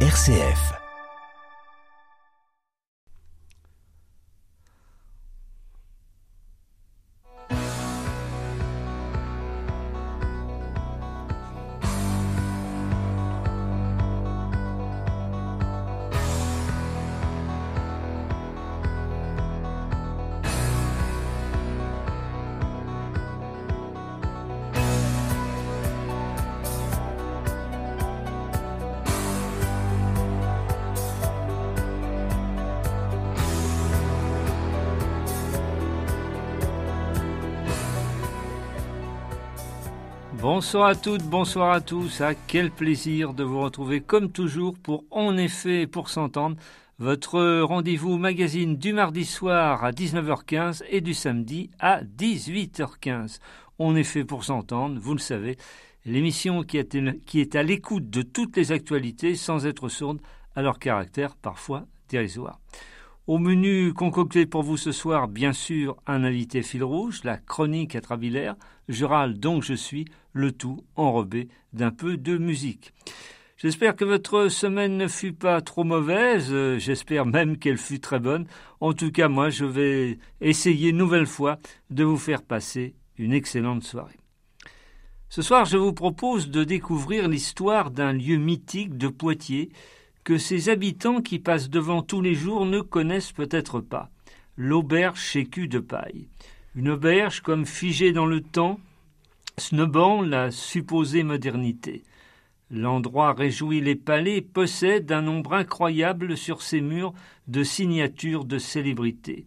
RCF. Bonsoir à toutes, bonsoir à tous. À quel plaisir de vous retrouver comme toujours pour En effet pour s'entendre, votre rendez-vous magazine du mardi soir à 19h15 et du samedi à 18h15. En effet pour s'entendre, vous le savez, l'émission est, qui est à l'écoute de toutes les actualités sans être sourde à leur caractère parfois dérisoire. Au menu concocté pour vous ce soir, bien sûr, un invité fil rouge, la chronique atrabilaire, je râle donc je suis, le tout enrobé d'un peu de musique. J'espère que votre semaine ne fut pas trop mauvaise, j'espère même qu'elle fut très bonne. En tout cas, moi, je vais essayer une nouvelle fois de vous faire passer une excellente soirée. Ce soir, je vous propose de découvrir l'histoire d'un lieu mythique de Poitiers que ses habitants qui passent devant tous les jours ne connaissent peut-être pas. L'auberge chécu de paille. Une auberge comme figée dans le temps, snobant la supposée modernité. L'endroit réjouit les palais possède un nombre incroyable sur ses murs de signatures de célébrités.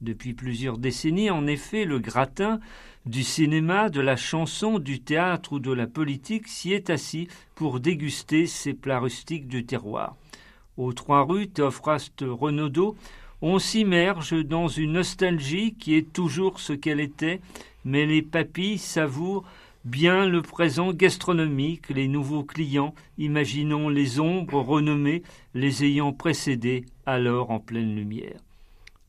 Depuis plusieurs décennies, en effet, le gratin du cinéma, de la chanson, du théâtre ou de la politique s'y est assis pour déguster ces plats rustiques du terroir. Aux trois rues Théophraste Renaudot, on s'immerge dans une nostalgie qui est toujours ce qu'elle était, mais les papilles savourent bien le présent gastronomique, les nouveaux clients, imaginons les ombres renommées, les ayant précédés alors en pleine lumière.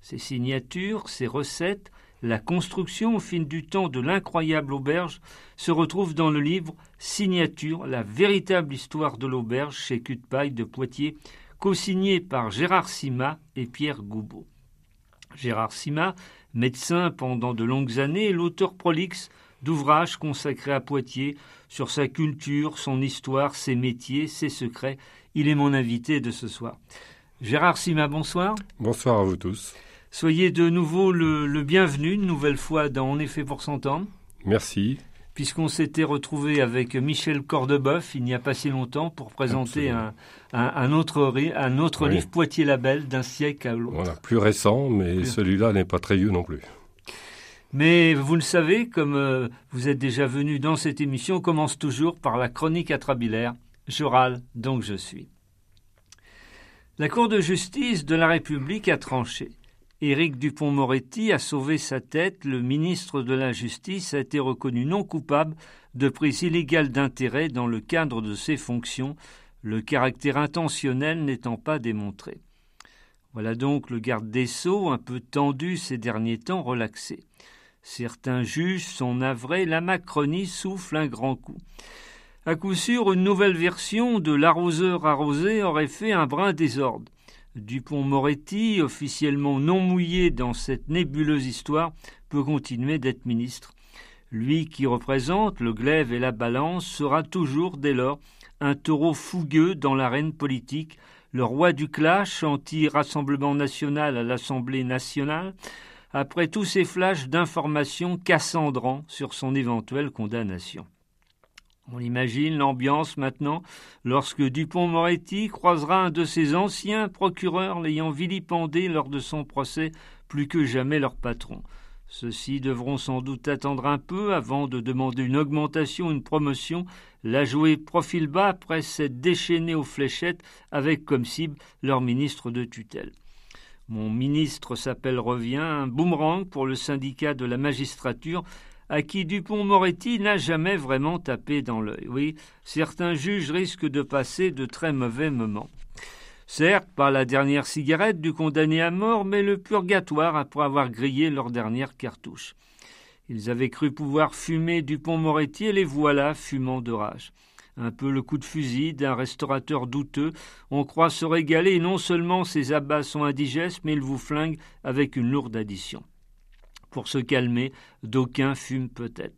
Ces signatures, ces recettes, la construction au fil du temps de l'incroyable auberge se retrouve dans le livre Signature, la véritable histoire de l'auberge chez Cutpaille de Poitiers, co-signé par Gérard Sima et Pierre Goubeau. Gérard Sima, médecin pendant de longues années, est l'auteur prolixe d'ouvrages consacrés à Poitiers sur sa culture, son histoire, ses métiers, ses secrets. Il est mon invité de ce soir. Gérard Sima, bonsoir. Bonsoir à vous tous. Soyez de nouveau le, bienvenu, une nouvelle fois dans En effet pour s'entendre. Merci. Puisqu'on s'était retrouvé avec Michel Cordeboeuf il n'y a pas si longtemps pour présenter un, autre, un autre livre Poitiers Label d'un siècle à l'autre. Voilà, plus récent, mais celui-là n'est pas très vieux non plus. Mais vous le savez, comme euh, vous êtes déjà venu dans cette émission, on commence toujours par la chronique atrabilaire. Je râle, donc je suis. La Cour de justice de la République a tranché. Éric Dupont-Moretti a sauvé sa tête, le ministre de la Justice a été reconnu non coupable de prise illégale d'intérêt dans le cadre de ses fonctions, le caractère intentionnel n'étant pas démontré. Voilà donc le garde des Sceaux, un peu tendu ces derniers temps, relaxé. Certains juges sont navrés, la Macronie souffle un grand coup. À coup sûr, une nouvelle version de l'arroseur arrosé aurait fait un brin désordre. Dupont-Moretti, officiellement non mouillé dans cette nébuleuse histoire, peut continuer d'être ministre. Lui qui représente le glaive et la balance sera toujours, dès lors, un taureau fougueux dans l'arène politique, le roi du clash anti-rassemblement national à l'Assemblée nationale, après tous ces flashs d'informations cassandrant sur son éventuelle condamnation. On imagine l'ambiance maintenant lorsque Dupont-Moretti croisera un de ses anciens procureurs l'ayant vilipendé lors de son procès plus que jamais leur patron. Ceux-ci devront sans doute attendre un peu avant de demander une augmentation, une promotion, la jouer profil bas après s'être déchaîné aux fléchettes avec comme cible leur ministre de tutelle. Mon ministre s'appelle revient un boomerang pour le syndicat de la magistrature à qui Dupont-Moretti n'a jamais vraiment tapé dans l'œil. Oui, certains juges risquent de passer de très mauvais moments. Certes, pas la dernière cigarette du condamné à mort, mais le purgatoire après avoir grillé leur dernière cartouche. Ils avaient cru pouvoir fumer Dupont-Moretti et les voilà fumant de rage. un peu le coup de fusil d'un restaurateur douteux. On croit se régaler, et non seulement ces abats sont indigestes, mais ils vous flinguent avec une lourde addition. Pour se calmer, d'aucuns fument peut-être.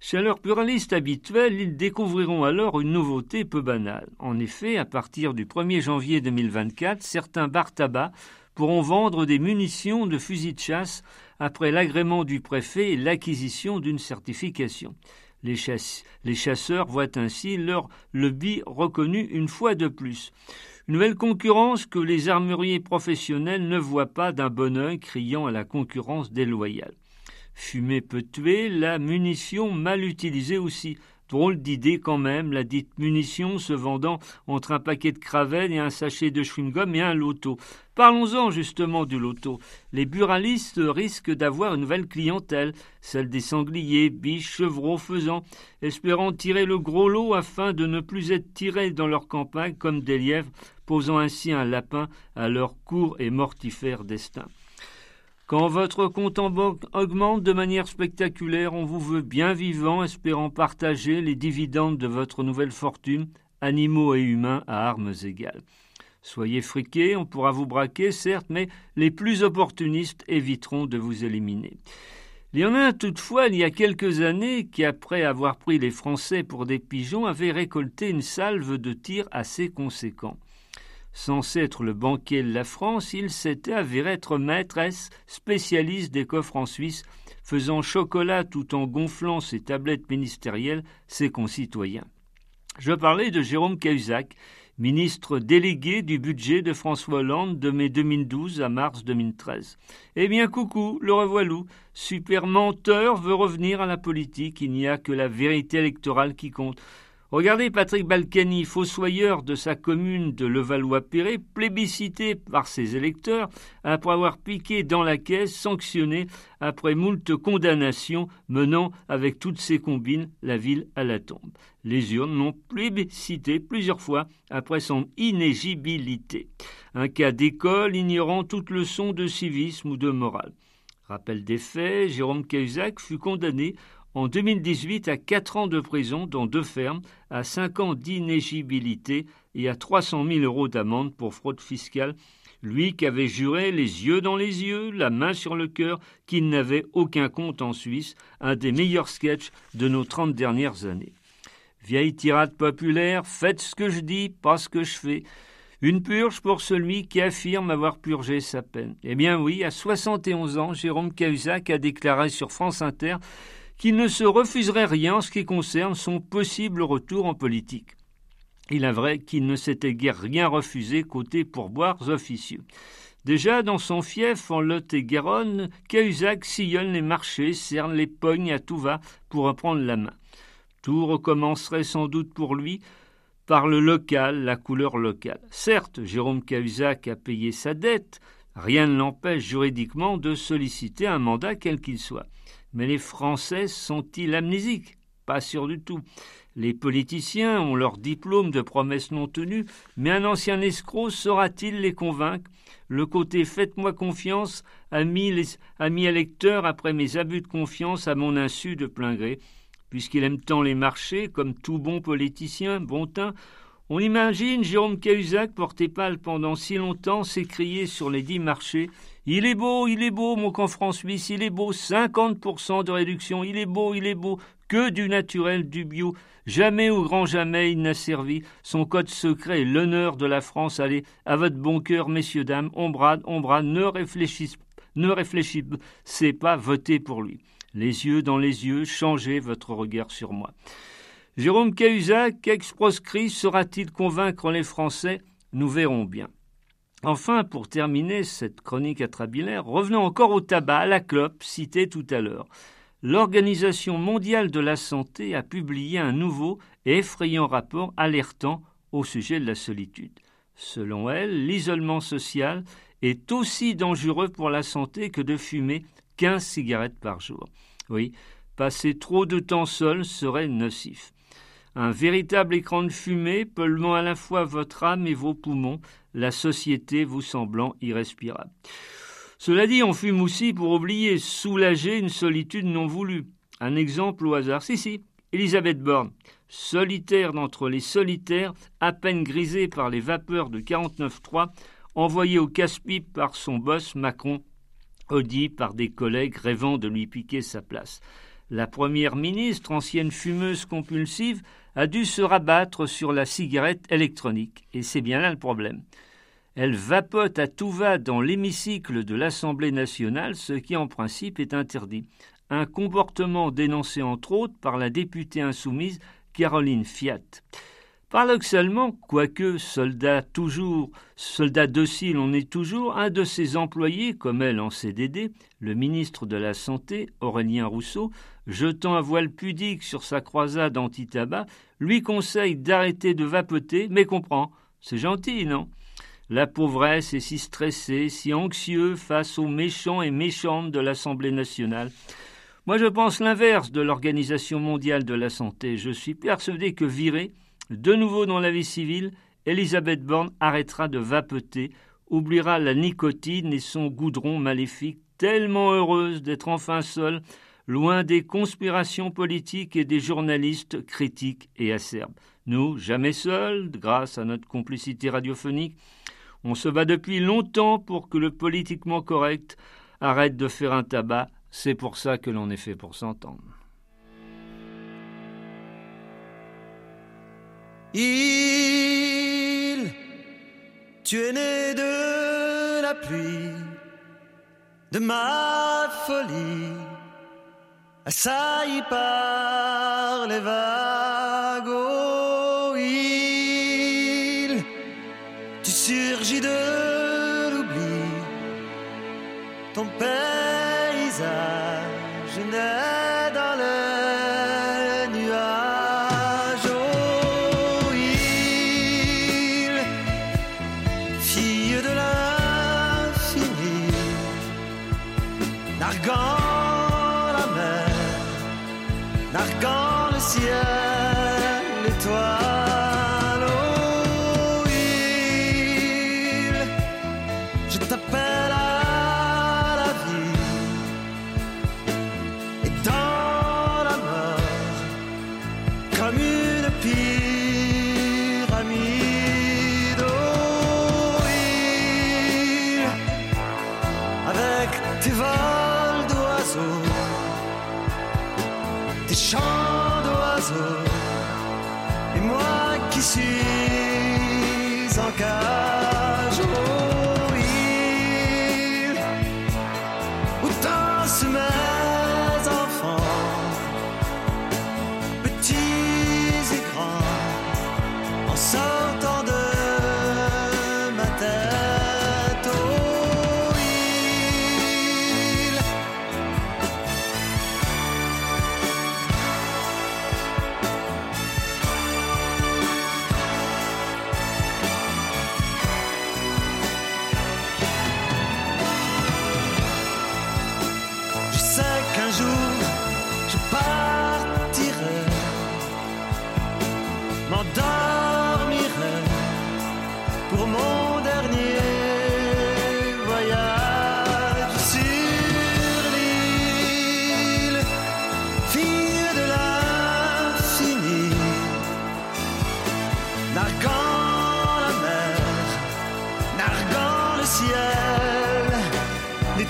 Chez leurs pluralistes habituels, ils découvriront alors une nouveauté peu banale. En effet, à partir du 1er janvier 2024, certains bars tabac pourront vendre des munitions de fusils de chasse après l'agrément du préfet et l'acquisition d'une certification. Les, chasseurs voient ainsi leur lobby reconnu une fois de plus. Nouvelle concurrence que les armuriers professionnels ne voient pas d'un bon œil, criant à la concurrence déloyale. Fumer peut tuer, la munition mal utilisée aussi. Drôle d'idée quand même, la dite munition se vendant entre un paquet de cravelles et un sachet de chewing-gum et un loto. Parlons-en justement du loto. Les buralistes risquent d'avoir une nouvelle clientèle, celle des sangliers, biches, chevreaux, faisans, espérant tirer le gros lot afin de ne plus être tirés dans leur campagne comme des lièvres, posant ainsi un lapin à leur court et mortifère destin. Quand votre compte en banque augmente de manière spectaculaire, on vous veut bien vivant, espérant partager les dividendes de votre nouvelle fortune, animaux et humains à armes égales. Soyez friqués, on pourra vous braquer, certes, mais les plus opportunistes éviteront de vous éliminer. Il y en a toutefois, il y a quelques années, qui, après avoir pris les Français pour des pigeons, avaient récolté une salve de tirs assez conséquent. Censé être le banquier de la France, il s'était avéré être maîtresse, spécialiste des coffres en Suisse, faisant chocolat tout en gonflant ses tablettes ministérielles ses concitoyens. Je parlais de Jérôme Cahuzac, ministre délégué du budget de François Hollande de mai 2012 à mars 2013. Eh bien, coucou, le revoilou. Super menteur veut revenir à la politique. Il n'y a que la vérité électorale qui compte. Regardez Patrick Balkany, fossoyeur de sa commune de Levallois-Perret, plébiscité par ses électeurs après avoir piqué dans la caisse, sanctionné après moult condamnations, menant avec toutes ses combines la ville à la tombe. Les urnes l'ont plébiscité plusieurs fois après son inégibilité. Un cas d'école ignorant toute leçon de civisme ou de morale. Rappel des faits, Jérôme Cahuzac fut condamné en 2018 à 4 ans de prison, dont deux fermes, à 5 ans d'inégibilité et à 300 000 euros d'amende pour fraude fiscale, lui qui avait juré les yeux dans les yeux, la main sur le cœur, qu'il n'avait aucun compte en Suisse, un des meilleurs sketchs de nos 30 dernières années. Vieille tirade populaire, faites ce que je dis, pas ce que je fais. Une purge pour celui qui affirme avoir purgé sa peine. Eh bien oui, à 71 ans, Jérôme Cahuzac a déclaré sur France Inter qu'il ne se refuserait rien en ce qui concerne son possible retour en politique. Il est vrai qu'il ne s'était guère rien refusé côté pourboires officieux. Déjà dans son fief en Lot-et-Garonne, Cahuzac sillonne les marchés, cerne les pognes à tout va pour reprendre la main. Tout recommencerait sans doute pour lui par le local, la couleur locale. Certes, Jérôme Cahuzac a payé sa dette, rien ne l'empêche juridiquement de solliciter un mandat quel qu'il soit. Mais les Français sont-ils amnésiques? Pas sûr du tout. Les politiciens ont leur diplôme de promesses non tenues, mais un ancien escroc saura-t-il les convaincre? Le côté faites-moi confiance a électeurs après mes abus de confiance à mon insu de plein gré. Puisqu'il aime tant les marchés, comme tout bon politicien, bon teint, on imagine Jérôme Cahuzac, porté pâle pendant si longtemps, s'écrier sur les dix marchés il est beau, il est beau, mon camp suisse, il est beau, 50% de réduction, il est beau, il est beau, que du naturel, du bio. Jamais au grand jamais il n'a servi son code secret l'honneur de la France. Allez, à votre bon cœur, messieurs, dames, on brade, on brade, ne réfléchissez, ne réfléchissez pas, votez pour lui. Les yeux dans les yeux, changez votre regard sur moi. Jérôme Cahuzac, ex-proscrit, saura-t-il convaincre les Français? Nous verrons bien. Enfin, pour terminer cette chronique atrabilaire, revenons encore au tabac, à la clope, cité tout à l'heure. L'Organisation mondiale de la santé a publié un nouveau et effrayant rapport alertant au sujet de la solitude. Selon elle, l'isolement social est aussi dangereux pour la santé que de fumer 15 cigarettes par jour. Oui, passer trop de temps seul serait nocif. Un véritable écran de fumée polluant à la fois votre âme et vos poumons, la société vous semblant irrespirable. Cela dit, on fume aussi pour oublier, soulager une solitude non voulue. Un exemple au hasard. Si, si, Elisabeth Borne. solitaire d'entre les solitaires, à peine grisé par les vapeurs de 49.3, envoyé au casse-pipe par son boss Macron, audit par des collègues rêvant de lui piquer sa place. La première ministre, ancienne fumeuse compulsive, a dû se rabattre sur la cigarette électronique, et c'est bien là le problème. Elle vapote à tout va dans l'hémicycle de l'Assemblée nationale, ce qui en principe est interdit. Un comportement dénoncé entre autres par la députée insoumise Caroline Fiat. Paradoxalement, quoique soldat toujours, soldat docile on est toujours, un de ses employés, comme elle en CDD, le ministre de la Santé, Aurélien Rousseau, jetant un voile pudique sur sa croisade anti-tabac, lui conseille d'arrêter de vapoter, mais comprend. C'est gentil, non? La pauvresse est si stressée, si anxieux face aux méchants et méchantes de l'Assemblée nationale. Moi, je pense l'inverse de l'Organisation mondiale de la santé. Je suis persuadé que virée, de nouveau dans la vie civile, Elisabeth Borne arrêtera de vapoter, oubliera la nicotine et son goudron maléfique, tellement heureuse d'être enfin seule, loin des conspirations politiques et des journalistes critiques et acerbes. Nous, jamais seuls, grâce à notre complicité radiophonique, on se bat depuis longtemps pour que le politiquement correct arrête de faire un tabac. C'est pour ça que l'on est fait pour s'entendre. Il, tu es né de la pluie, de ma folie, assailli par les vagues. surgit de narguant la mer, narguant le ciel, Africa.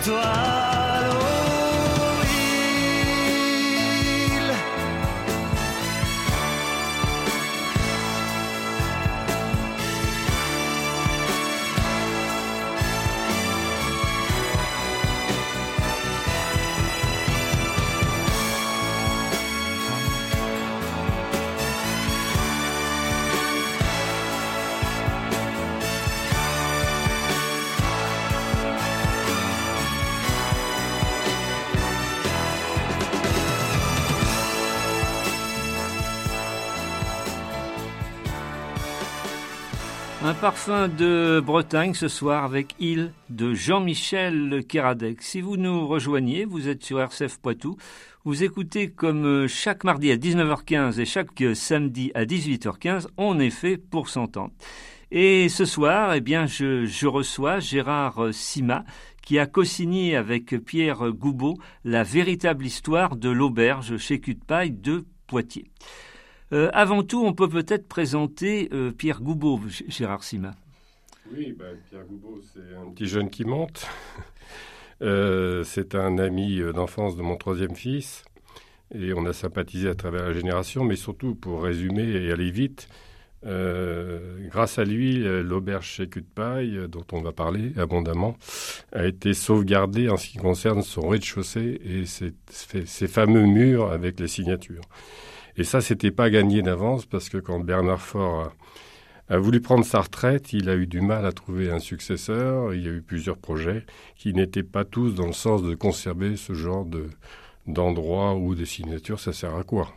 Un parfum de Bretagne ce soir avec Il de Jean-Michel Kéradec. Si vous nous rejoignez, vous êtes sur RCF Poitou. Vous écoutez comme chaque mardi à 19h15 et chaque samedi à 18h15, on est fait pour s'entendre. Et ce soir, eh bien, je, reçois Gérard Sima, qui a co-signé avec Pierre Goubeau la véritable histoire de l'auberge chez Cutpaille de Poitiers. Euh, avant tout, on peut peut-être présenter euh, Pierre Goubeau, Gérard Sima. Oui, bah, Pierre Goubeau, c'est un petit jeune qui monte. Euh, c'est un ami d'enfance de mon troisième fils. Et on a sympathisé à travers la génération, mais surtout, pour résumer et aller vite, grâce à lui, l'auberge chez dont on va parler abondamment, a été sauvegardée en ce qui concerne son rez-de-chaussée et ses, fameux murs avec les signatures. Et ça, c'était pas gagné d'avance parce que quand Bernard Faure a, voulu prendre sa retraite, il a eu du mal à trouver un successeur. Il y a eu plusieurs projets qui n'étaient pas tous dans le sens de conserver ce genre de d'endroits ou de signatures. Ça sert à quoi?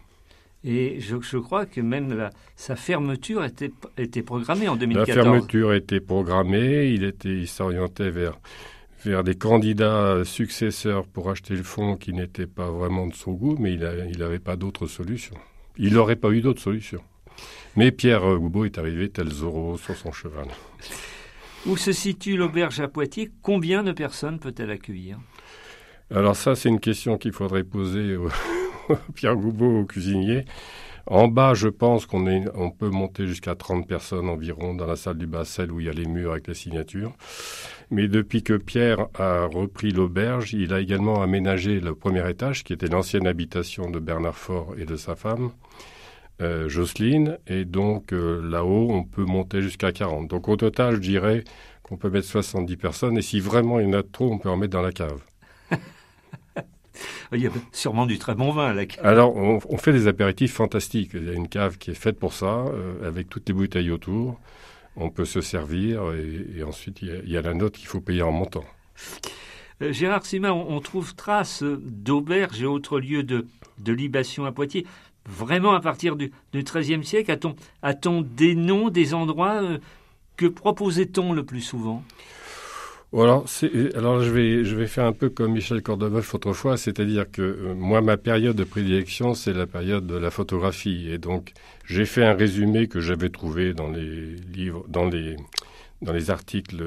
Et je, je, crois que même la, sa fermeture était, était programmée en 2014. La fermeture était programmée. Il était, il s'orientait vers vers des candidats successeurs pour acheter le fonds qui n'étaient pas vraiment de son goût, mais il n'avait pas d'autre solution. Il n'aurait pas eu d'autre solution. Mais Pierre Goubeau est arrivé tel Zorro sur son cheval. Où se situe l'auberge à Poitiers? Combien de personnes peut-elle accueillir? Alors ça, c'est une question qu'il faudrait poser au Pierre Goubeau, au cuisinier. En bas, je pense qu'on on peut monter jusqu'à 30 personnes environ dans la salle du bas, celle où il y a les murs avec les signatures. Mais depuis que Pierre a repris l'auberge, il a également aménagé le premier étage, qui était l'ancienne habitation de Bernard Faure et de sa femme, euh, Jocelyne. Et donc euh, là-haut, on peut monter jusqu'à 40. Donc au total, je dirais qu'on peut mettre 70 personnes. Et si vraiment il y en a trop, on peut en mettre dans la cave. Il y a sûrement du très bon vin à la cave. Alors, on, fait des apéritifs fantastiques. Il y a une cave qui est faite pour ça, euh, avec toutes les bouteilles autour. On peut se servir et, ensuite il y, a, la note qu'il faut payer en montant. Euh, Gérard Sima, on, trouve trace d'auberges et autres lieux de, libation à Poitiers. Vraiment à partir du, XIIIe siècle, a-t-on des noms, des endroits euh, que proposait-on le plus souvent? Alors, alors je, vais, je vais faire un peu comme Michel Cordoveuf autrefois, c'est-à-dire que euh, moi, ma période de prédilection, c'est la période de la photographie. Et donc, j'ai fait un résumé que j'avais trouvé dans les livres, dans les, dans les articles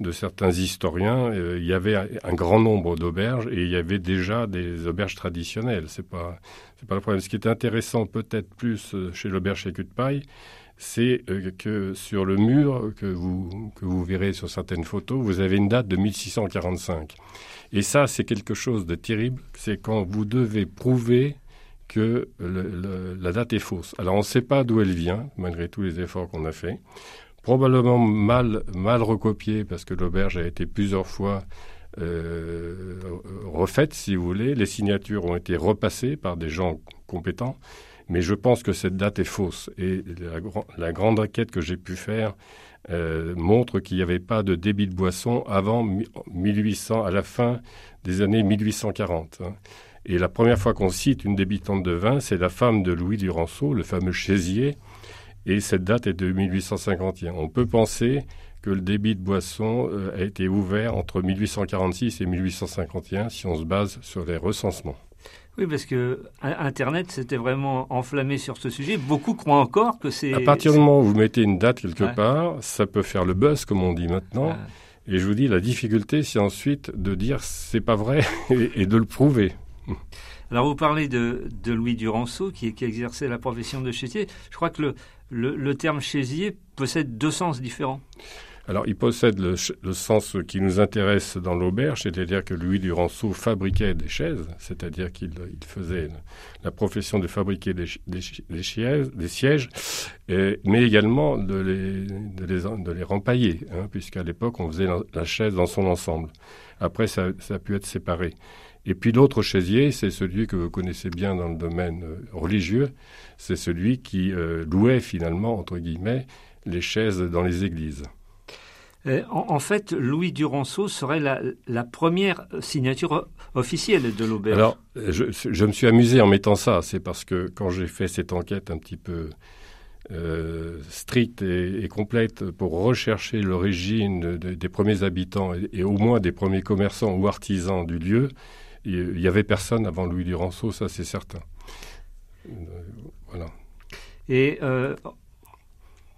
de certains historiens. Euh, il y avait un grand nombre d'auberges et il y avait déjà des auberges traditionnelles. C'est pas, pas le problème. Ce qui est intéressant peut-être plus euh, chez l'auberge chez de paille, c'est euh, que sur le mur que vous, que vous verrez sur certaines photos, vous avez une date de 1645. Et ça, c'est quelque chose de terrible. C'est quand vous devez prouver que la date est fausse. Alors, on ne sait pas d'où elle vient, malgré tous les efforts qu'on a faits. Probablement mal, mal recopiée, parce que l'auberge a été plusieurs fois euh, refaite, si vous voulez. Les signatures ont été repassées par des gens compétents. Mais je pense que cette date est fausse. Et la, grande enquête que j'ai pu faire euh, montre qu'il n'y avait pas de débit de boisson avant 1800, à la fin des années 1840. Hein. Et la première fois qu'on cite une débitante de vin, c'est la femme de Louis Duranceau, le fameux chaisier, et cette date est de 1851. On peut penser que le débit de boisson euh, a été ouvert entre 1846 et 1851 si on se base sur les recensements. Oui, parce que Internet s'était vraiment enflammé sur ce sujet. Beaucoup croient encore que c'est. À partir du moment où vous mettez une date quelque part, ça peut faire le buzz, comme on dit maintenant. Et je vous dis, la difficulté, c'est ensuite de dire c'est pas vrai et, de le prouver. Alors, vous parlez de, Louis Duranceau, qui, qui, exerçait la profession de chaisier. Je crois que le, le, le terme chaisier possède deux sens différents. Alors, il possède le, sens qui nous intéresse dans l'auberge, c'est-à-dire que Louis Duranceau fabriquait des chaises, c'est-à-dire qu'il faisait la profession de fabriquer des, sièges, mais également de les, de les, rempailler, hein, puisqu'à l'époque, on faisait la, chaise dans son ensemble. Après, ça, a pu être séparé. Et puis l'autre chaisier, c'est celui que vous connaissez bien dans le domaine euh, religieux, c'est celui qui euh, louait finalement, entre guillemets, les chaises dans les églises. Euh, en, fait, Louis Duranceau serait la, première signature officielle de l'auberge. Alors, je, me suis amusé en mettant ça. C'est parce que quand j'ai fait cette enquête un petit peu euh, stricte et, complète pour rechercher l'origine des premiers habitants et, au moins des premiers commerçants ou artisans du lieu, il n'y avait personne avant Louis Duranceau, ça c'est certain. Euh, voilà. Et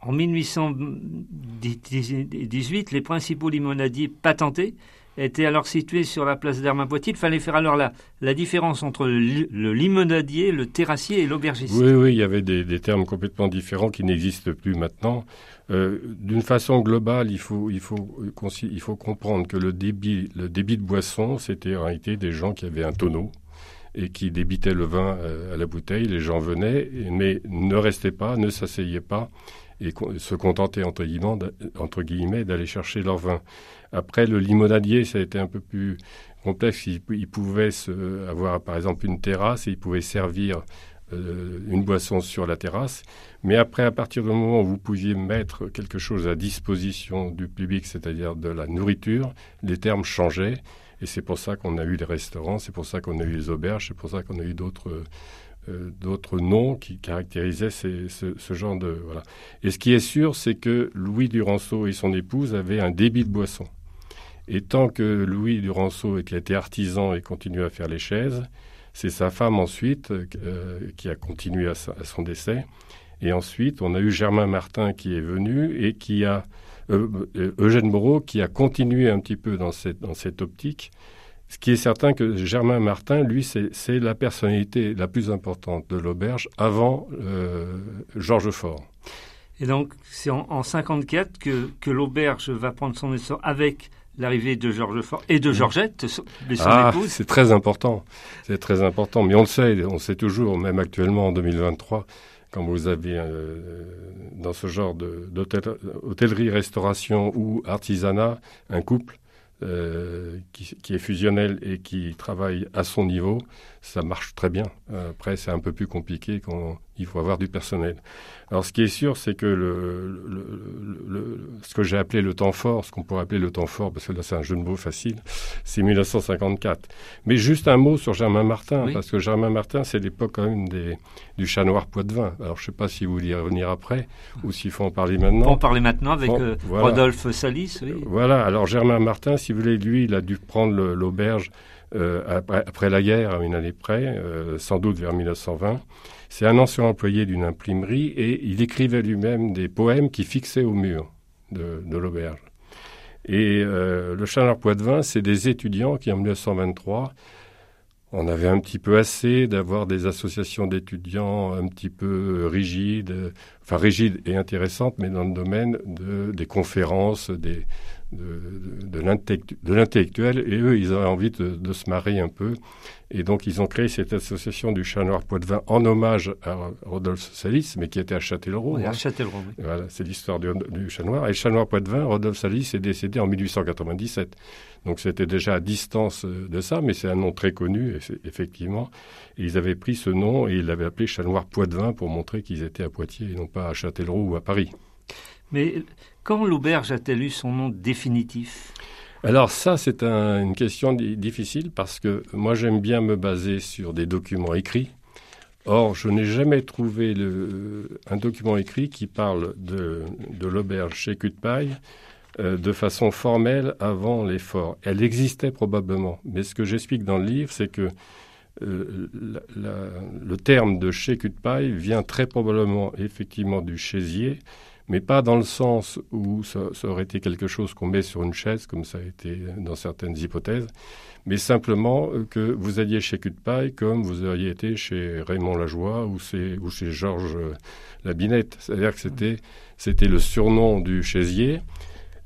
en 1818, les principaux limonadiers patentés étaient alors situés sur la place d'Armes à Poitiers. Il fallait faire alors la, différence entre le, limonadier, le terrassier et l'aubergiste. Oui, oui, il y avait des, termes complètement différents qui n'existent plus maintenant. Euh, d'une façon globale, il faut comprendre que le débit, le débit de boisson, c'était en réalité des gens qui avaient un tonneau et qui débitaient le vin euh, à la bouteille. Les gens venaient, mais ne restaient pas, ne s'asseyaient pas et se contentaient, entre guillemets, d'aller chercher leur vin. Après, le limonadier, ça a été un peu plus complexe. Il, pouvait avoir, par exemple, une terrasse et il pouvait servir euh, une boisson sur la terrasse. Mais après, à partir du moment où vous pouviez mettre quelque chose à disposition du public, c'est-à-dire de la nourriture, les termes changeaient. Et c'est pour ça qu'on a eu les restaurants, c'est pour ça qu'on a eu les auberges, c'est pour ça qu'on a eu d'autres euh, d'autres noms qui caractérisaient ce, genre de voilà. Et ce qui est sûr, c'est que Louis Duranceau et son épouse avaient un débit de boisson. Et tant que Louis Duranceau été artisan et continue à faire les chaises, c'est sa femme ensuite euh, qui a continué à, son décès. Et ensuite, on a eu Germain Martin qui est venu et qui a euh, euh, Eugène Moreau qui a continué un petit peu dans cette, dans cette optique. Ce qui est certain que Germain Martin, lui, c'est la personnalité la plus importante de l'auberge avant euh, Georges Fort. Et donc, c'est en, 1954 que, que l'auberge va prendre son essor avec l'arrivée de Georges Fort et de Georgette, son ah, C'est très important. C'est très important. Mais on le sait, on le sait toujours, même actuellement en 2023, quand vous avez euh, dans ce genre d'hôtellerie-restauration ou artisanat un couple euh, qui, qui, est fusionnel et qui travaille à son niveau, ça marche très bien. Après, c'est un peu plus compliqué quand il faut avoir du personnel. Alors, ce qui est sûr, c'est que le, le, ce que j'ai appelé le temps fort, ce qu'on pourrait appeler le temps fort, parce que là, c'est un jeu de mots facile, c'est 1954. Mais juste un mot sur Germain Martin, parce que Germain Martin, c'est l'époque quand même des, du chat noir Poitevin. Alors, je ne sais pas si vous voulez revenir après ou s'il faut en parler maintenant. On en parler maintenant avec euh, Rodolphe Salis. Oui. Voilà. Alors, Germain Martin, si vous voulez, lui, il a dû prendre l'auberge euh, après, la guerre, à une année près, euh, sans doute vers 1920. C'est un ancien employé d'une imprimerie et il écrivait lui-même des poèmes qui fixaient au mur de, l'auberge. Et euh, le Chaneur Poitevin, c'est des étudiants qui, en 1923, on avait un petit peu assez d'avoir des associations d'étudiants un petit peu rigides, enfin rigides et intéressantes, mais dans le domaine de, des conférences, de, de, l'intellectuel, et eux, ils avaient envie de, se marier un peu. Et donc, ils ont créé cette association du chat noir Poitevin en hommage à Rodolphe Salis, mais qui était à Châtellerault. Oui, à hein. Châtellerault, oui. Voilà, c'est l'histoire du, du, chat noir. Et chat noir Poitevin, Rodolphe Salis est décédé en 1897. Donc, c'était déjà à distance de ça, mais c'est un nom très connu, effectivement. Et ils avaient pris ce nom et ils l'avaient appelé chat noir Poitevin pour montrer qu'ils étaient à Poitiers et non pas à Châtellerault ou à Paris. Mais quand l'auberge a-t-elle eu son nom définitif? Alors ça, c'est une question difficile parce que moi, j'aime bien me baser sur des documents écrits. Or, je n'ai jamais trouvé un document écrit qui parle de, l'auberge chez Cutpaille euh, de façon formelle avant l'effort. Elle existait probablement, mais ce que j'explique dans le livre, c'est que euh, le terme de chez Cutpaille vient très probablement effectivement du chaisier, mais pas dans le sens où ça, aurait été quelque chose qu'on met sur une chaise, comme ça a été dans certaines hypothèses, mais simplement que vous alliez chez Cutpaille comme vous auriez été chez Raymond Lajoie ou, chez Georges Labinette. C'est-à-dire que c'était, c'était le surnom du chaisier.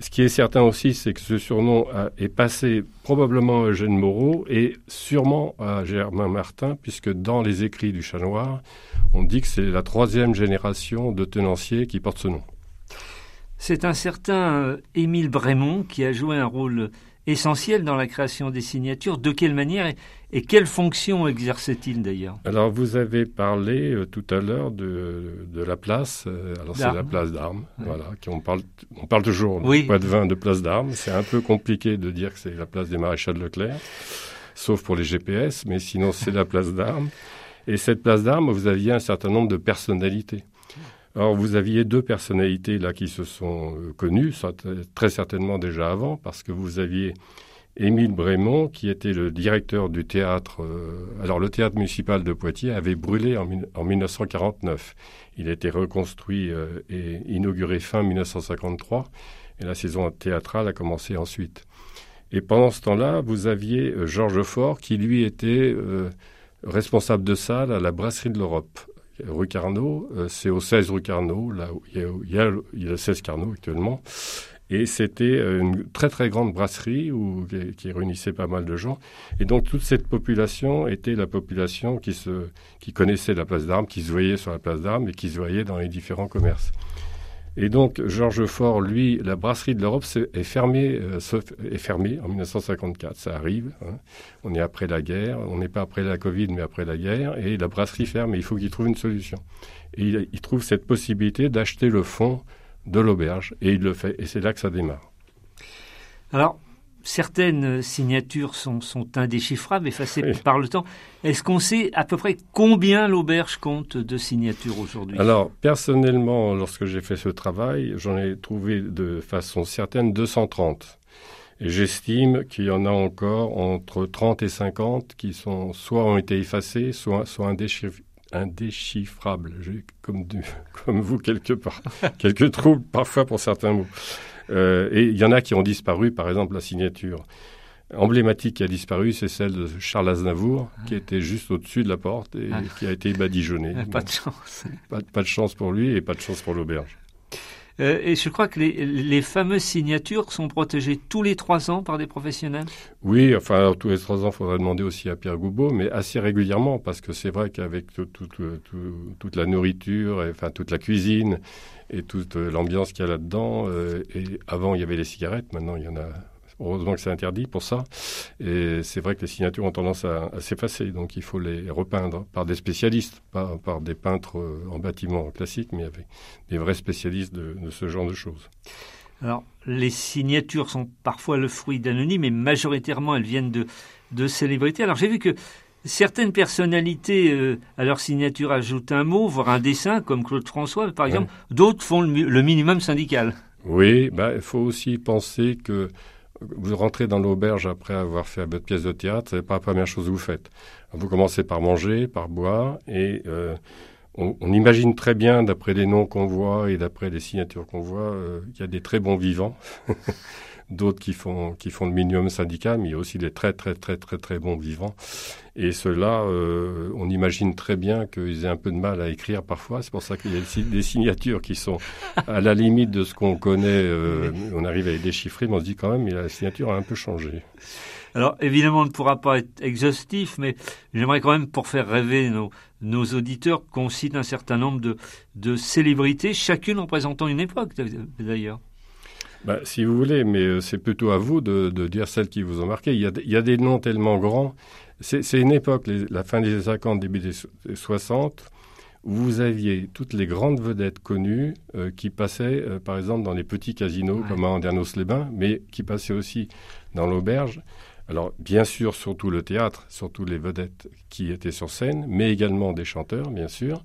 Ce qui est certain aussi, c'est que ce surnom est passé probablement à Eugène Moreau et sûrement à Germain Martin, puisque dans les écrits du Chat Noir, on dit que c'est la troisième génération de tenanciers qui porte ce nom. C'est un certain euh, Émile Brémond qui a joué un rôle essentiel dans la création des signatures. De quelle manière et, quelle fonction exerçait-il d'ailleurs? Alors vous avez parlé euh, tout à l'heure de, la place. Euh, alors c'est la place d'armes. Voilà, on parle, on parle toujours oui. de vin de place d'armes. C'est un peu compliqué de dire que c'est la place des maréchals Leclerc, sauf pour les GPS, mais sinon c'est la place d'armes. Et cette place d'armes, vous aviez un certain nombre de personnalités. Alors vous aviez deux personnalités là qui se sont euh, connues, très certainement déjà avant, parce que vous aviez Émile Brémond, qui était le directeur du théâtre, euh, alors le théâtre municipal de Poitiers avait brûlé en, en 1949. Il a été reconstruit euh, et inauguré fin 1953, et la saison théâtrale a commencé ensuite. Et pendant ce temps-là, vous aviez euh, Georges Faure, qui lui était responsable de salle à la Brasserie de l'Europe, rue Carnot. C'est au 16 rue Carnot, là où il y a, il y a, il y a 16 Carnot actuellement. Et c'était une très très grande brasserie où, qui, réunissait pas mal de gens. Et donc toute cette population était la population qui, se, qui connaissait la place d'armes, qui se voyait sur la place d'armes et qui se voyait dans les différents commerces. Et donc Georges Fort, lui, la brasserie de l'Europe est fermée, euh, est fermée en 1954. Ça arrive. Hein. On est après la guerre. On n'est pas après la Covid, mais après la guerre. Et la brasserie ferme. Il faut qu'il trouve une solution. Et il, il trouve cette possibilité d'acheter le fonds de l'auberge, et il le fait, et c'est là que ça démarre. Alors, certaines signatures sont, sont indéchiffrables, effacées par le temps. Est-ce qu'on sait à peu près combien l'auberge compte de signatures aujourd'hui? Alors, personnellement, lorsque j'ai fait ce travail, j'en ai trouvé de façon certaine 230. Et j'estime qu'il y en a encore entre 30 et 50 qui sont soit ont été effacés, soit, soit indéchiffrable. J'ai comme, comme vous quelque part, quelques troubles parfois pour certains mots. Euh, et il y en a qui ont disparu, par exemple la signature emblématique qui a disparu, c'est celle de Charles Aznavour, qui ah. était juste au-dessus de la porte et ah. qui a été badigeonné. Pas de chance. Pas, pas, de chance pour lui et pas de chance pour l'auberge. Euh, et je crois que les, fameuses signatures sont protégées tous les trois ans par des professionnels? Oui, enfin, tous les trois ans, il faudrait demander aussi à Pierre Goubeau, mais assez régulièrement, parce que c'est vrai qu'avec toute la nourriture, et, enfin, toute la cuisine et toute l'ambiance qu'il y a là-dedans, euh, et avant, il y avait les cigarettes, maintenant, il y en a Heureusement que c'est interdit pour ça. Et c'est vrai que les signatures ont tendance à, s'effacer, donc il faut les repeindre par des spécialistes, pas par des peintres euh, en bâtiment classique, mais avec des vrais spécialistes de, ce genre de choses. Alors, les signatures sont parfois le fruit d'anonymes, mais majoritairement elles viennent de, de célébrités. Alors, j'ai vu que certaines personnalités euh, à leur signature ajoutent un mot, voire un dessin, comme Claude François, par exemple. D'autres font le, minimum syndical. Oui, bah, il faut aussi penser que vous rentrez dans l'auberge après avoir fait votre pièce de théâtre, c'est pas la première chose que vous faites. Vous commencez par manger, par boire, et euh, on, imagine très bien, d'après les noms qu'on voit et d'après les signatures qu'on voit, euh, qu'il y a des très bons vivants. d'autres qui font, qui font le minimum syndical, mais il y a aussi des très, très, très, très, très bons vivants. Et ceux-là, euh, on imagine très bien qu'ils aient un peu de mal à écrire parfois. C'est pour ça qu'il y a des signatures qui sont à la limite de ce qu'on connaît. Euh, on arrive à les déchiffrer, mais on se dit quand même, la signature a un peu changé. Alors évidemment, on ne pourra pas être exhaustif, mais j'aimerais quand même, pour faire rêver nos, nos auditeurs, qu'on cite un certain nombre de, de célébrités, chacune représentant une époque d'ailleurs. Bah, si vous voulez, mais euh, c'est plutôt à vous de, de, dire celles qui vous ont marqué. Il y a, il y a des noms tellement grands. C'est une époque, la fin des années 50, début des 60, où vous aviez toutes les grandes vedettes connues euh, qui passaient, euh, par exemple, dans les petits casinos comme à Andernos-les-Bains, mais qui passaient aussi dans l'auberge. Alors, bien sûr, surtout le théâtre, surtout les vedettes qui étaient sur scène, mais également des chanteurs, bien sûr.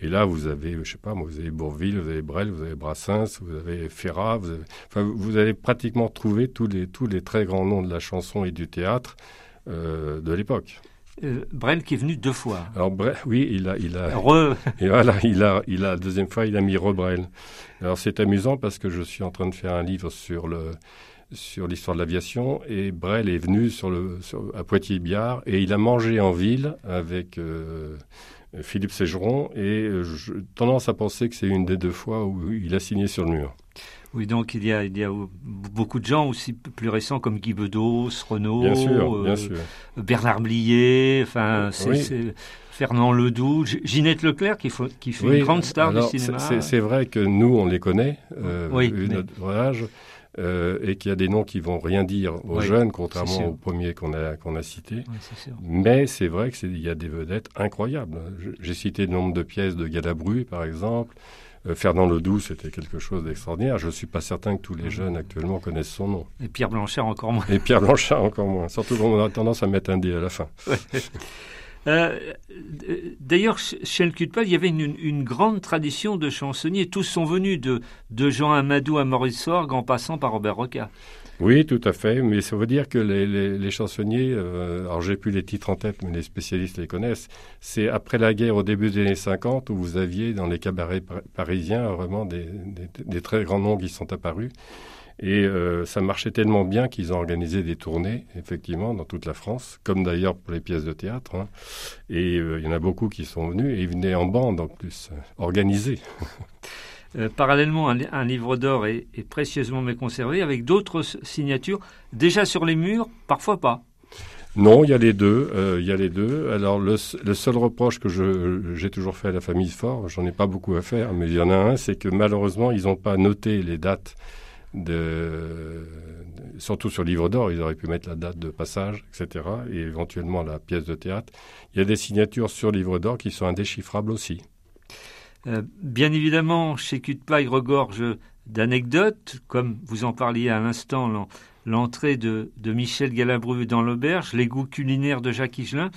Et là, vous avez, je sais pas, vous avez Bourville, vous avez Brel, vous avez Brassens, vous avez Ferrat, vous avez, enfin, vous avez pratiquement trouvé tous les, tous les très grands noms de la chanson et du théâtre euh, de l'époque. Euh, Brel qui est venu deux fois. Alors Brel, oui, il a, il a, Re... et voilà, il a, il a, la deuxième fois, il a mis Rebrel. Alors c'est amusant parce que je suis en train de faire un livre sur le, sur l'histoire de l'aviation et Brel est venu sur le, à Poitiers-Biard et il a mangé en ville avec euh, Philippe Ségeron, et euh, j'ai tendance à penser que c'est une des deux fois où il a signé sur le mur. Oui, donc il y a, il y a beaucoup de gens aussi plus récents comme Guy Bedos, Renaud, euh, Bernard Blier, enfin, Fernand Ledoux, Ginette Leclerc qui, qui fait une grande star du cinéma. C'est, vrai que nous, on les connaît, euh, oui, notre âge. Euh, et qu'il y a des noms qui vont rien dire aux jeunes, contrairement aux premiers qu'on a, qu'on a cités. Mais c'est vrai qu'il y a des vedettes incroyables. J'ai cité le nombre de pièces de Galabru, par exemple. Euh, Fernand Ledoux, c'était quelque chose d'extraordinaire. Je ne suis pas certain que tous les jeunes actuellement connaissent son nom. Et Pierre Blanchard encore moins. Et Pierre Blanchard encore moins. Surtout qu'on a tendance à mettre un dé à la fin. Euh, d'ailleurs, chez le Cutpal, il y avait une, grande tradition de chansonniers. Tous sont venus de, Jean Amadou à Maurice Sorgue en passant par Robert Roca. Oui, tout à fait. Mais ça veut dire que les, chansonniers, euh, alors j'ai plus les titres en tête, mais les spécialistes les connaissent. C'est après la guerre, au début des années 50, où vous aviez dans les cabarets parisiens vraiment des, très grands noms qui sont apparus. Et euh, ça marchait tellement bien qu'ils ont organisé des tournées, effectivement, dans toute la France, comme d'ailleurs pour les pièces de théâtre. Hein. Et euh, il y en a beaucoup qui sont venus, et ils venaient en bande en plus, organisés. Euh, parallèlement, un, livre d'or est, précieusement conservé avec d'autres signatures déjà sur les murs, parfois pas. Non, il y a les deux. Euh, il y a les deux. Alors le, seul reproche que j'ai toujours fait à la famille Fort, j'en ai pas beaucoup à faire, mais il y en a un, c'est que malheureusement ils n'ont pas noté les dates de, surtout sur livre d'or, ils auraient pu mettre la date de passage, etc., et éventuellement la pièce de théâtre. Il y a des signatures sur livre d'or qui sont indéchiffrables aussi. Euh, bien évidemment, chez Cutpa, il regorge d'anecdotes, comme vous en parliez à l'instant, l'entrée de, Michel Galabru dans l'auberge, les goûts culinaires de Jacques Higelin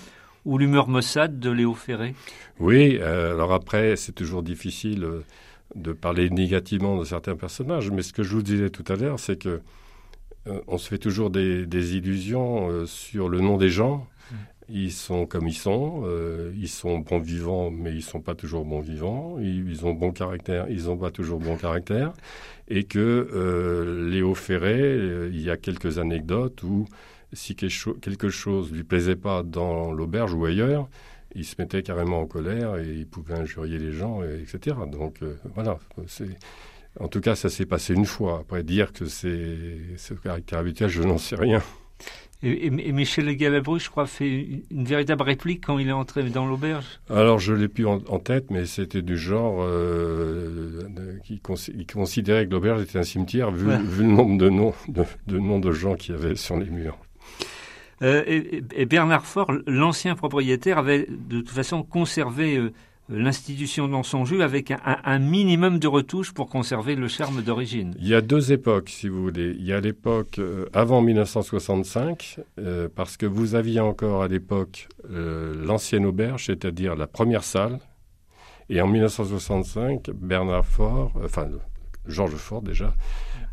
ou l'humeur maussade de Léo Ferré? Oui, euh, alors après, c'est toujours difficile euh, de parler négativement de certains personnages, mais ce que je vous disais tout à l'heure, c'est que on se fait toujours des illusions sur le nom des gens. Ils sont comme ils sont, euh, ils sont bons vivants, mais ils sont pas toujours bons vivants. Ils, ont bon caractère, ils ont pas toujours bon caractère, et que euh, Léo Ferré, euh, il y a quelques anecdotes où si quelque, chose lui plaisait pas dans l'auberge ou ailleurs, il se mettait carrément en colère et il pouvait injurier les gens, etc. Donc voilà, en tout cas, ça s'est passé une fois. Après, dire que c'est ce caractère habituel, je n'en sais rien. Et, Michel Galabru, je crois, fait une, véritable réplique quand il est entré dans l'auberge? Alors, je l'ai plus en, tête, mais c'était du genre euh, qui, considérait que l'auberge était un cimetière, vu, le nombre de noms de, noms de gens qu'il y avait sur les murs. Euh, et, Bernard Faure, l'ancien propriétaire, avait de toute façon conservé euh, l'institution dans son jeu avec un, minimum de retouches pour conserver le charme d'origine. Il y a deux époques, si vous voulez. Il y a l'époque euh, avant 1965, euh, parce que vous aviez encore à l'époque l'ancienne auberge, c'est-à-dire la première salle. Et en 1965, Bernard Fort, enfin Georges Fort déjà,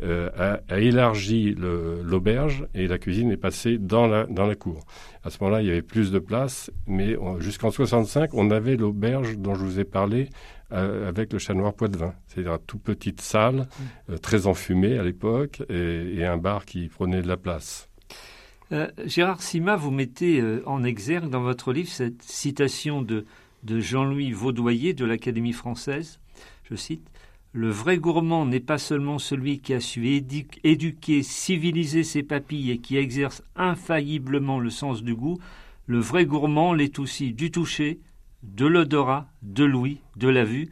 a, élargi l'auberge et la cuisine est passée dans la, dans la cour. À ce moment-là, il y avait plus de place, mais jusqu'en 65, on avait l'auberge dont je vous ai parlé euh, avec le chat noir Poitevin. C'est-à-dire une toute petite salle, mm. euh, très enfumée à l'époque, et, un bar qui prenait de la place. Euh, Gérard Sima, vous mettez en exergue dans votre livre cette citation de, de Jean-Louis Vaudoyer de l'Académie française. Je cite le vrai gourmand n'est pas seulement celui qui a su éduquer, civiliser ses papilles et qui exerce infailliblement le sens du goût, le vrai gourmand l'est aussi du toucher, de l'odorat, de l'ouïe, de la vue.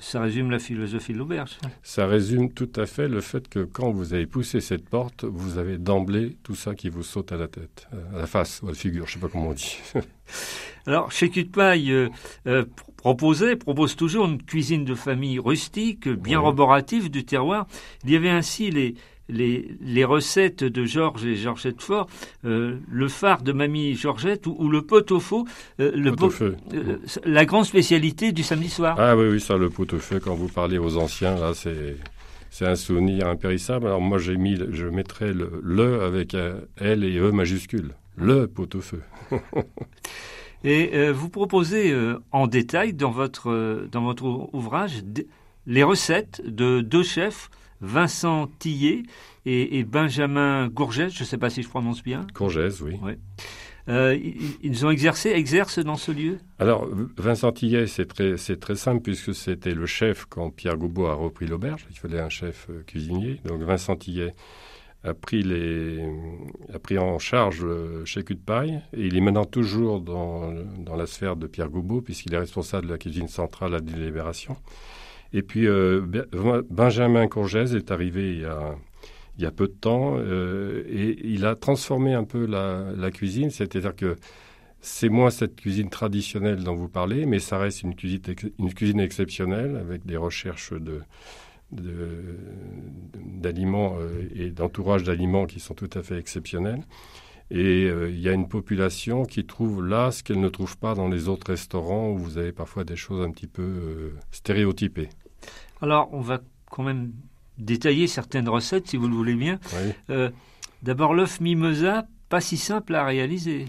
Ça résume la philosophie de l'auberge. Ça résume tout à fait le fait que quand vous avez poussé cette porte, vous avez d'emblée tout ça qui vous saute à la tête, à la face ou à la figure, je ne sais pas comment on dit. Alors, chez Cutpaille, euh, euh, proposait, propose toujours une cuisine de famille rustique, bien roborative du terroir. Il y avait ainsi les, les, recettes de Georges et Georgette Fort, euh, le phare de Mamie Georgette ou, le pot-au-feu, le pot-au-feu. la grande spécialité du samedi soir. Ah oui, oui, ça, le pot-au-feu, quand vous parlez aux anciens, là, c'est... C'est un souvenir impérissable. Alors moi, j'ai mis, je mettrais le, le avec L et E majuscule. Le pot-au-feu. Et euh, vous proposez euh, en détail dans votre, euh, dans votre ouvrage les recettes de deux chefs, Vincent Tillet et, Benjamin Gourgès, je ne sais pas si je prononce bien. Gourgès, oui. ils ont exercé, exercent dans ce lieu? Alors, Vincent Tillet, c'est très, très simple puisque c'était le chef quand Pierre Goubeau a repris l'auberge. Il fallait un chef cuisinier. Donc, Vincent Tillet a pris, les, a pris en charge euh, chez Cul de Paille et il est maintenant toujours dans, dans la sphère de Pierre Goubeau puisqu'il est responsable de la cuisine centrale à Délibération. Et puis euh, Benjamin Courgès est arrivé il y a, peu de temps euh, et il a transformé un peu la, cuisine, c'est-à-dire que c'est moins cette cuisine traditionnelle dont vous parlez, mais ça reste une cuisine, une cuisine exceptionnelle avec des recherches d'aliments euh, et d'entourage d'aliments qui sont tout à fait exceptionnels. Et il y a une population qui trouve là ce qu'elle ne trouve pas dans les autres restaurants où vous avez parfois des choses un petit peu stéréotypées. Alors, on va quand même détailler certaines recettes, si vous le voulez bien. D'abord, l'œuf mimosa, pas si simple à réaliser.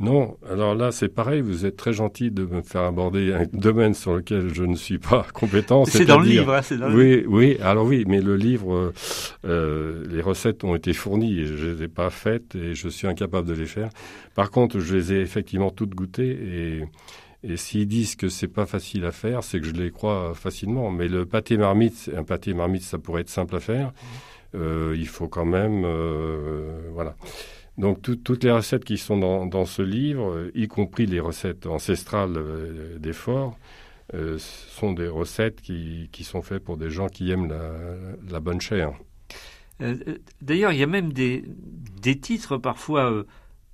Non, alors là c'est pareil, vous êtes très gentil de me faire aborder un domaine sur lequel je ne suis pas compétent. C'est dans le livre, hein, c'est dans le Oui, oui, alors oui, mais le livre, euh, euh, les recettes ont été fournies et je les ai pas faites et je suis incapable de les faire. Par contre, je les ai effectivement toutes goûtées et et s'ils disent que c'est pas facile à faire, c'est que je les crois facilement. Mais le pâté marmite, un pâté marmite, ça pourrait être simple à faire. Euh, il faut quand même, euh, voilà. Donc toutes les recettes qui sont dans, ce livre, y compris les recettes ancestrales euh, des forts, euh, sont des recettes qui, sont faites pour des gens qui aiment la, bonne chair. Euh, d'ailleurs, il y a même des, des titres parfois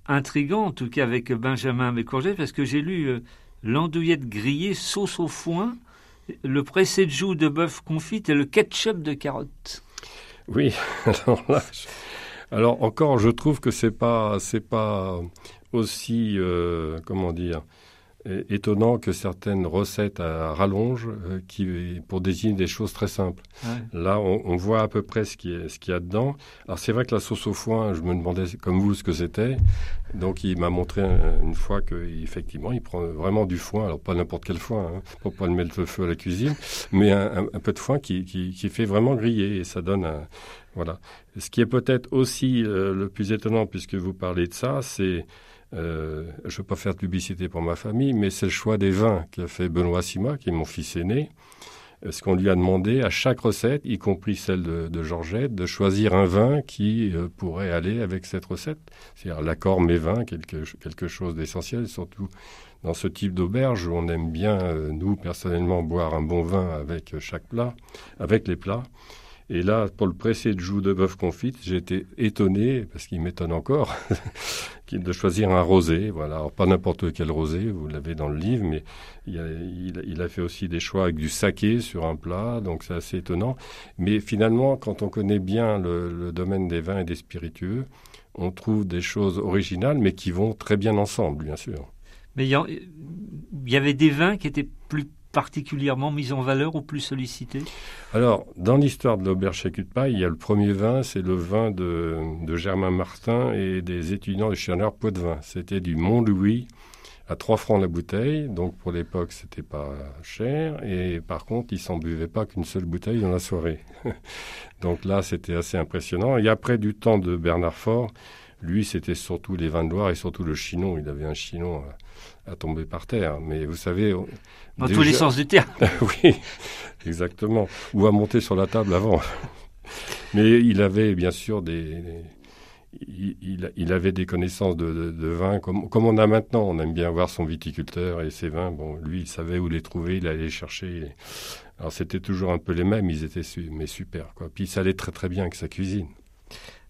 intrigants, en tout cas avec Benjamin Mécourget, parce que j'ai lu l'andouillette grillée sauce au foin, le pressé de de bœuf confit et le ketchup de carotte. Oui, alors là, alors encore, je trouve que c'est pas c'est pas aussi euh, comment dire étonnant que certaines recettes à rallonge euh, qui pour désigner des choses très simples. Là, on, voit à peu près ce qu'il y, a dedans. Alors c'est vrai que la sauce au foin, je me demandais comme vous ce que c'était. Donc il m'a montré une fois qu'effectivement il prend vraiment du foin. Alors pas n'importe quel foin, hein, pour pas le mettre le feu à la cuisine, mais un, peu de foin qui, qui, qui, fait vraiment griller et ça donne un, voilà. Ce qui est peut-être aussi euh, le plus étonnant, puisque vous parlez de ça, c'est, euh, je ne veux pas faire de publicité pour ma famille, mais c'est le choix des vins qu'a fait Benoît Sima, qui est mon fils aîné. Euh, ce qu'on lui a demandé à chaque recette, y compris celle de, Georgette, de choisir un vin qui pourrait aller avec cette recette. C'est-à-dire l'accord mes vins, quelque, quelque chose d'essentiel, surtout dans ce type d'auberge où on aime bien, nous, personnellement, boire un bon vin avec chaque plat, avec les plats. Et là, pour le pressé de joue de bœuf confite, été étonné, parce qu'il m'étonne encore, de choisir un rosé. Voilà, pas n'importe quel rosé, vous l'avez dans le livre, mais il a, il, a, fait aussi des choix avec du saké sur un plat, donc c'est assez étonnant. Mais finalement, quand on connaît bien le, domaine des vins et des spiritueux, on trouve des choses originales, mais qui vont très bien ensemble, bien sûr. Mais il y, y avait des vins qui étaient plus particulièrement mis en valeur ou plus sollicité Alors, dans l'histoire de l'auberge de Paille, il y a le premier vin, c'est le vin de, Germain Martin et des étudiants de Chernard Poitvin. C'était du Mont-Louis à 3 francs la bouteille, donc pour l'époque, c'était pas cher, et par contre, ils s'en buvaient pas qu'une seule bouteille dans la soirée. donc là, c'était assez impressionnant. Et après, du temps de Bernard Faure, lui, c'était surtout les vins de Loire et surtout le chinon. Il avait un chinon à, tomber par terre. Mais vous savez. Dans tous les sens du terme. oui, exactement. Ou à monter sur la table avant. Mais il avait bien sûr des. il, avait des connaissances de, vin comme, comme, on a maintenant. On aime bien voir son viticulteur et ses vins. Bon, lui, il savait où les trouver, il allait les chercher. Alors c'était toujours un peu les mêmes, ils étaient mais super. Quoi. Puis ça allait très très bien avec sa cuisine.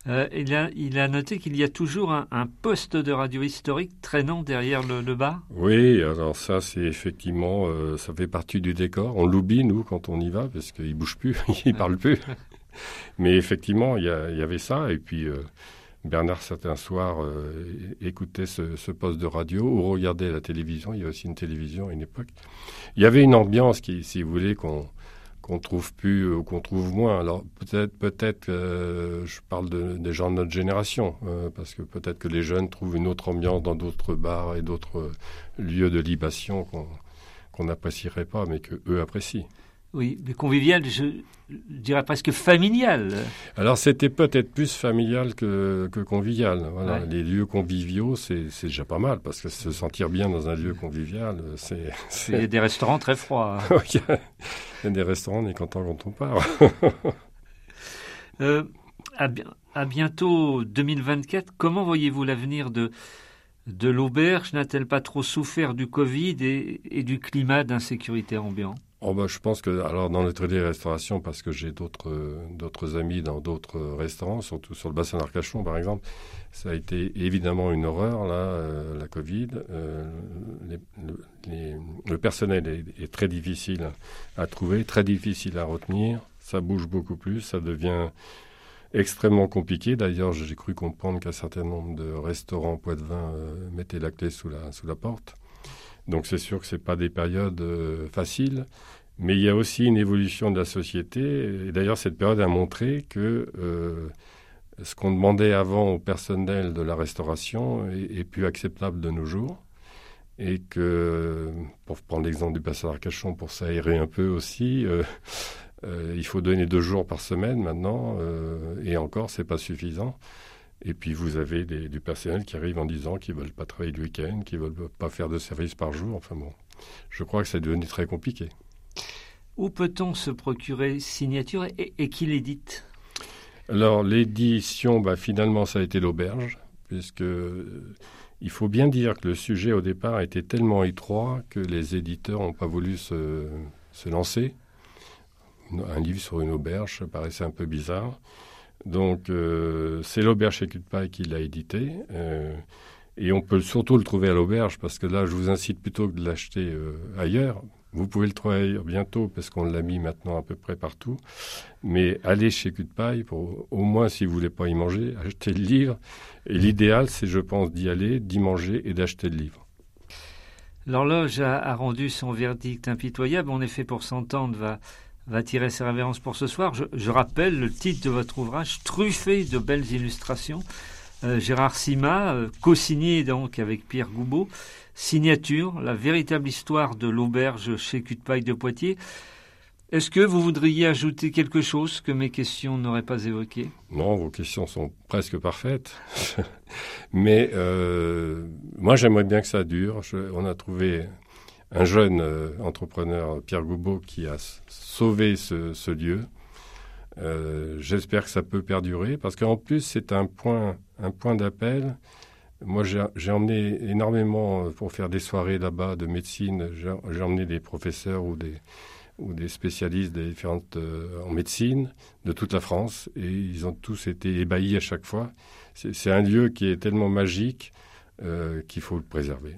Euh, il, a, il, a, noté qu'il y a toujours un, poste de radio historique traînant derrière le, le bar. Oui, alors ça, c'est effectivement, euh, ça fait partie du décor. On l'oublie, nous, quand on y va, parce qu'il bouge plus, il parle plus. Mais effectivement, il y, y, avait ça. Et puis, euh, Bernard, certains soirs, écoutait ce, ce, poste de radio ou regardait la télévision. Il y avait aussi une télévision à une époque. Il y avait une ambiance qui, si vous voulez, qu'on qu'on trouve plus ou qu'on trouve moins. Alors peut-être, peut-être, euh, je parle des gens de notre génération, euh, parce que peut-être que les jeunes trouvent une autre ambiance dans d'autres bars et d'autres euh, lieux de libation qu'on n'apprécierait pas, mais que eux apprécient. Oui, mais convivial, je, dirais presque familial. Alors c'était peut-être plus familial que, que convivial. Voilà, Les lieux conviviaux, c'est déjà pas mal, parce que se sentir bien dans un lieu convivial, c'est... C'est des restaurants très froids. il, y a, des restaurants, on est content quand on part. euh, à, à bientôt 2024, comment voyez-vous l'avenir de de l'auberge? N'a-t-elle pas trop souffert du Covid et, et du climat d'insécurité ambiant? Oh bah, je pense que alors dans l'hôtellerie restauration parce que j'ai d'autres d'autres amis dans d'autres restaurants surtout sur le bassin d'Arcachon par exemple ça a été évidemment une horreur là euh, la Covid euh, le personnel est, très difficile à trouver très difficile à retenir ça bouge beaucoup plus ça devient extrêmement compliqué. D'ailleurs j'ai cru comprendre qu'un certain nombre de restaurants Poitvin euh, mettaient la clé sous la sous la porte donc c'est sûr que ce pas des périodes euh, faciles, mais il y a aussi une évolution de la société. Et d'ailleurs, cette période a montré que euh, ce qu'on demandait avant au personnel de la restauration est, plus acceptable de nos jours. Et que, pour prendre l'exemple du passage d'Arcachon, pour s'aérer un peu aussi, euh, il faut donner deux jours par semaine maintenant, et encore, c'est pas suffisant. Et puis vous avez du personnel qui arrive en disant qu'ils veulent pas travailler le week-end, qu'ils veulent pas faire de service par jour. Enfin bon, je crois que c'est devenu très compliqué. Où peut-on se procurer signature et, et qui l'édite? Alors l'édition, bah, finalement, ça a été l'auberge, puisque euh, il faut bien dire que le sujet au départ était tellement étroit que les éditeurs n'ont pas voulu se, lancer. Un livre sur une auberge, ça paraissait un peu bizarre. Donc euh, c'est l'auberge chez Cutpaille qui l'a édité. Euh, et on peut surtout le trouver à l'auberge, parce que là, je vous incite plutôt que de l'acheter ailleurs, vous pouvez le trouver bientôt parce qu'on l'a mis maintenant à peu près partout. Mais allez chez Cul de Paille pour au moins, si vous voulez pas y manger, acheter le livre. Et l'idéal, c'est, je pense, d'y aller, d'y manger et d'acheter le livre. L'horloge a, rendu son verdict impitoyable. En effet, pour s'entendre, va, va tirer ses révérences pour ce soir. Je, rappelle le titre de votre ouvrage, truffé de belles illustrations. Euh, Gérard Sima, euh, co-signé donc avec Pierre Goubeau. Signature, la véritable histoire de l'auberge chez Cutpaille de Poitiers. Est-ce que vous voudriez ajouter quelque chose que mes questions n'auraient pas évoqué Non, vos questions sont presque parfaites. Mais euh, moi, j'aimerais bien que ça dure. on a trouvé un jeune euh, entrepreneur, Pierre Goubeau, qui a sauvé ce, lieu. Euh, j'espère que ça peut perdurer parce qu'en plus, c'est un point, d'appel moi, j'ai emmené énormément euh, pour faire des soirées là-bas de médecine. J'ai emmené des professeurs ou des, spécialistes des différentes, en médecine de toute la France et ils ont tous été ébahis à chaque fois. C'est un lieu qui est tellement magique qu'il faut le préserver.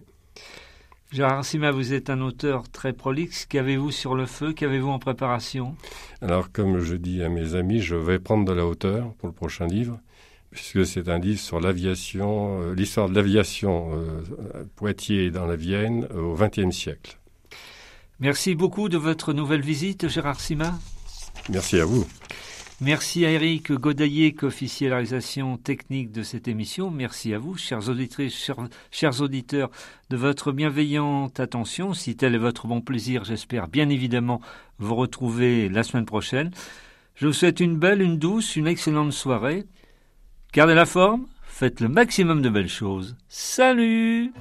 Gérard Sima, vous êtes un auteur très prolixe. Qu'avez-vous sur le feu? Qu'avez-vous en préparation? Alors, comme je dis à mes amis, je vais prendre de la hauteur pour le prochain livre puisque c'est un livre sur l'aviation, euh, l'histoire de l'aviation euh, Poitiers dans la Vienne euh, au XXe siècle. Merci beaucoup de votre nouvelle visite, Gérard Sima. Merci à vous. Merci à Eric Godaillé, officialisation technique de cette émission. Merci à vous, chers auditrices, chers, auditeurs, de votre bienveillante attention. Si tel est votre bon plaisir, j'espère bien évidemment vous retrouver la semaine prochaine. Je vous souhaite une belle, une douce, une excellente soirée. Gardez la forme, faites le maximum de belles choses. Salut